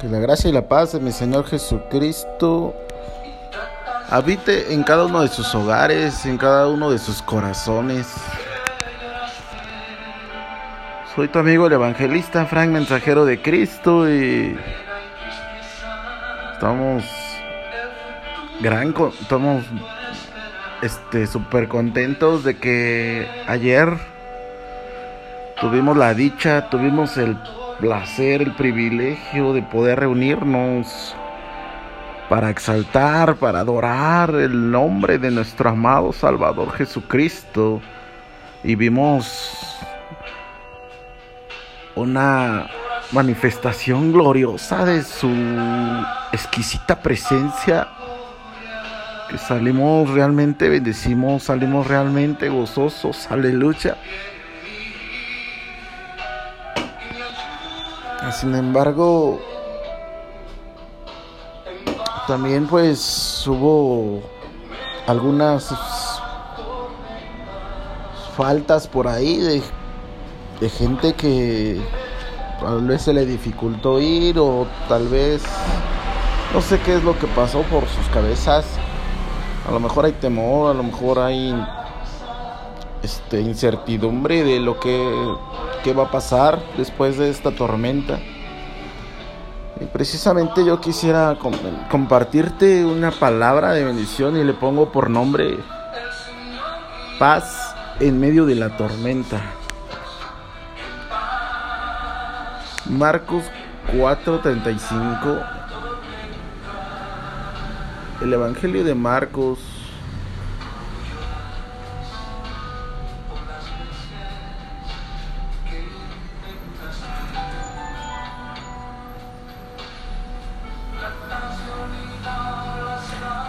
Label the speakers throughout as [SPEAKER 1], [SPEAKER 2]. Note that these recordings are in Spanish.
[SPEAKER 1] Que la gracia y la paz de mi Señor Jesucristo habite en cada uno de sus hogares, en cada uno de sus corazones. Soy tu amigo el evangelista Frank, mensajero de Cristo y estamos gran estamos este súper contentos de que ayer tuvimos la dicha, tuvimos el placer, el privilegio de poder reunirnos para exaltar, para adorar el nombre de nuestro amado Salvador Jesucristo. Y vimos una manifestación gloriosa de su exquisita presencia. Que salimos realmente bendecimos, salimos realmente gozosos, aleluya. Sin embargo, también pues hubo algunas faltas por ahí de, de gente que tal vez se le dificultó ir o tal vez no sé qué es lo que pasó por sus cabezas. A lo mejor hay temor, a lo mejor hay este incertidumbre de lo que qué va a pasar después de esta tormenta. Y precisamente yo quisiera compartirte una palabra de bendición y le pongo por nombre paz en medio de la tormenta. Marcos 4:35 El Evangelio de Marcos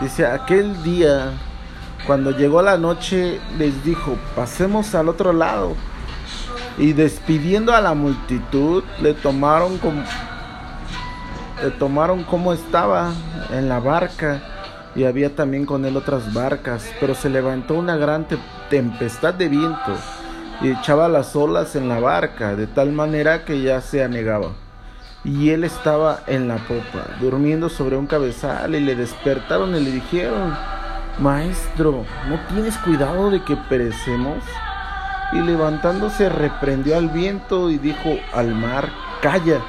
[SPEAKER 1] Dice, aquel día, cuando llegó la noche, les dijo, pasemos al otro lado. Y despidiendo a la multitud, le tomaron como, le tomaron estaba en la barca. Y había también con él otras barcas. Pero se levantó una gran tempestad de viento y echaba las olas en la barca, de tal manera que ya se anegaba y él estaba en la popa, durmiendo sobre un cabezal, y le despertaron y le dijeron, Maestro, ¿no tienes cuidado de que perecemos? Y levantándose reprendió al viento y dijo al mar, Calla,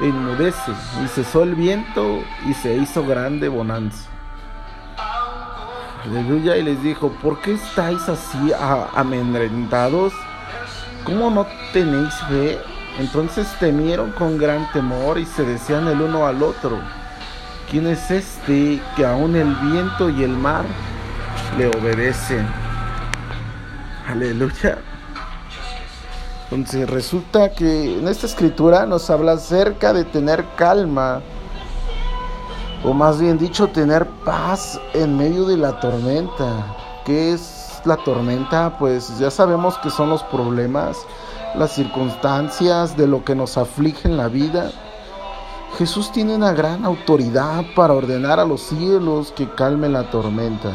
[SPEAKER 1] enmudece. Y cesó el viento y se hizo grande bonanza. Aleluya, y les dijo, ¿por qué estáis así amedrentados? ¿Cómo no tenéis fe? Entonces temieron con gran temor y se decían el uno al otro, ¿quién es este que aún el viento y el mar le obedecen? Aleluya. Entonces resulta que en esta escritura nos habla acerca de tener calma, o más bien dicho, tener paz en medio de la tormenta. ¿Qué es la tormenta? Pues ya sabemos que son los problemas las circunstancias, de lo que nos aflige en la vida. Jesús tiene una gran autoridad para ordenar a los cielos que calmen la tormenta.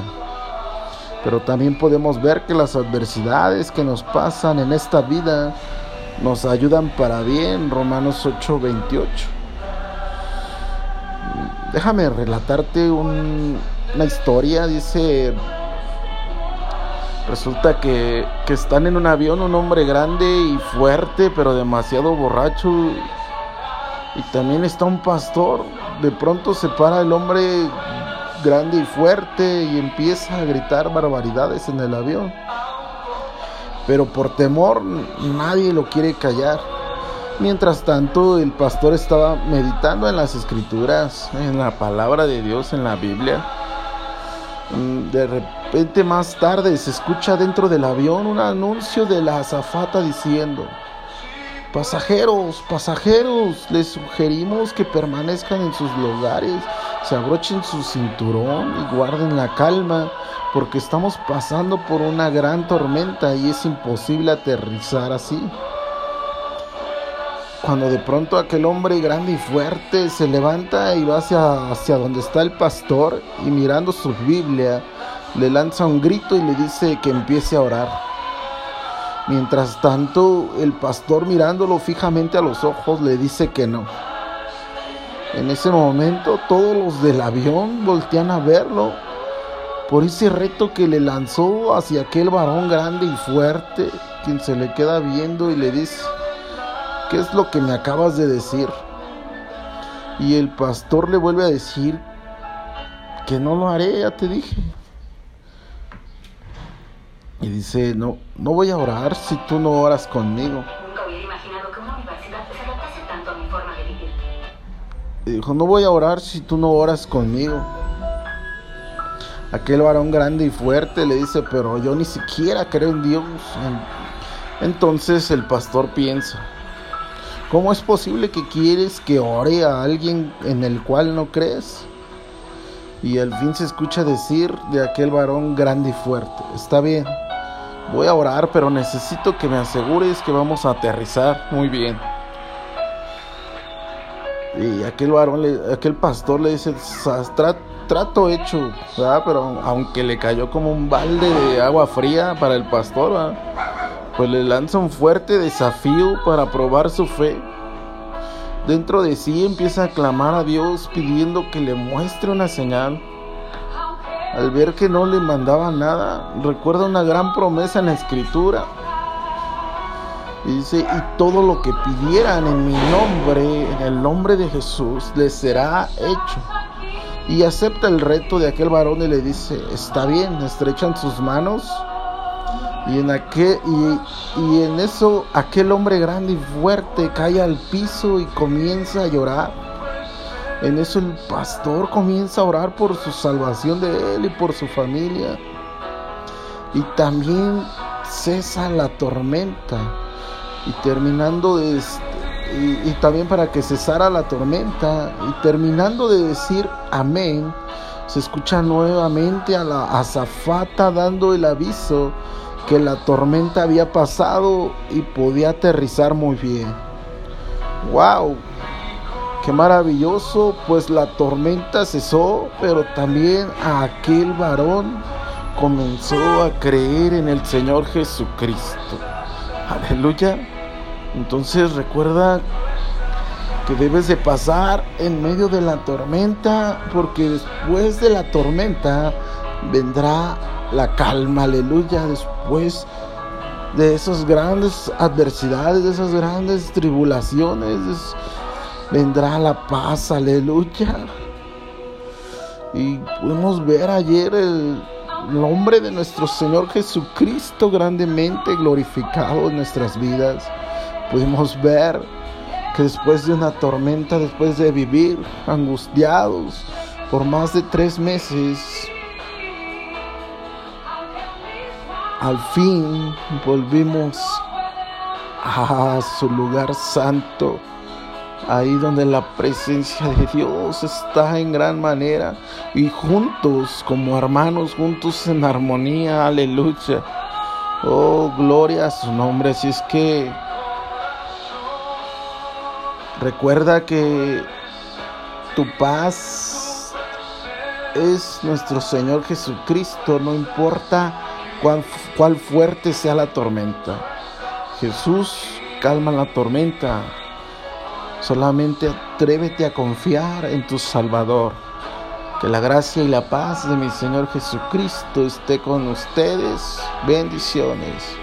[SPEAKER 1] Pero también podemos ver que las adversidades que nos pasan en esta vida nos ayudan para bien. Romanos 8:28. Déjame relatarte una historia, dice Resulta que, están en un avión un hombre grande y fuerte, pero demasiado borracho. Y también está un pastor. De pronto se para el hombre grande y fuerte y empieza a gritar barbaridades en el avión. Pero por temor nadie lo quiere callar. Mientras tanto, el pastor estaba meditando en las escrituras, en la palabra de Dios, en la Biblia. Mm, de repente más tarde se escucha dentro del avión un anuncio de la azafata diciendo, pasajeros, pasajeros, les sugerimos que permanezcan en sus lugares, se abrochen su cinturón y guarden la calma, porque estamos pasando por una gran tormenta y es imposible aterrizar así cuando de pronto aquel hombre grande y fuerte se levanta y va hacia, hacia donde está el pastor y mirando su Biblia le lanza un grito y le dice que empiece a orar. Mientras tanto, el pastor mirándolo fijamente a los ojos le dice que no, En ese momento todos los del avión voltean a verlo por ese reto que le lanzó hacia aquel varón grande y fuerte, quien se le queda viendo y le dice, ¿qué es lo que me acabas de decir? Y el pastor le vuelve a decir que no lo haré, ya te dije. Y dice, no, no voy a orar si tú no oras conmigo.
[SPEAKER 2] Nunca hubiera imaginado que una universidad se adaptase tanto a mi forma de vivir.
[SPEAKER 1] Y dijo, no voy a orar si tú no oras conmigo. Aquel varón grande y fuerte le dice, pero yo ni siquiera creo en Dios. Entonces el pastor piensa, ¿cómo es posible que quieres que ore a alguien en el cual no crees? Y al fin se escucha decir de aquel varón grande y fuerte, está bien, voy a orar, pero necesito que me asegures que vamos a aterrizar muy bien. Y aquel varón, le- aquel pastor le dice, "Sa- tra- trato hecho, ¿verdad? Pero aunque le cayó como un balde de agua fría para el pastor, ¿verdad? pues le lanza un fuerte desafío para probar su fe. Dentro de sí empieza a clamar a Dios pidiendo que le muestre una señal. Al ver que no le mandaba nada, recuerda una gran promesa en la escritura. Y dice, y todo lo que pidieran en mi nombre, en el nombre de Jesús, les será hecho. Y acepta el reto de aquel varón y le dice, está bien, estrechan sus manos. Y en, aquel, y, y en eso aquel hombre grande y fuerte cae al piso y comienza a llorar. En eso el pastor comienza a orar por su salvación de él y por su familia. Y también cesa la tormenta. Y terminando de... Y, y también para que cesara la tormenta. Y terminando de decir amén, se escucha nuevamente a la azafata dando el aviso que la tormenta había pasado y podía aterrizar muy bien. ¡Wow! Qué maravilloso, pues la tormenta cesó, pero también aquel varón comenzó a creer en el Señor Jesucristo. Aleluya. Entonces recuerda que debes de pasar en medio de la tormenta, porque después de la tormenta vendrá la calma, aleluya, después de esas grandes adversidades, de esas grandes tribulaciones, vendrá la paz, aleluya. Y podemos ver ayer el nombre de nuestro Señor Jesucristo grandemente glorificado en nuestras vidas. Pudimos ver que después de una tormenta, después de vivir angustiados por más de tres meses, al fin volvimos a su lugar santo, ahí donde la presencia de Dios está en gran manera y juntos como hermanos, juntos en armonía, aleluya. Oh, gloria a su nombre. Así es que recuerda que tu paz es nuestro Señor Jesucristo, no importa cuán, cuál fuerte sea la tormenta. Jesús calma la tormenta. Solamente atrévete a confiar en tu Salvador. Que la gracia y la paz de mi Señor Jesucristo esté con ustedes. Bendiciones.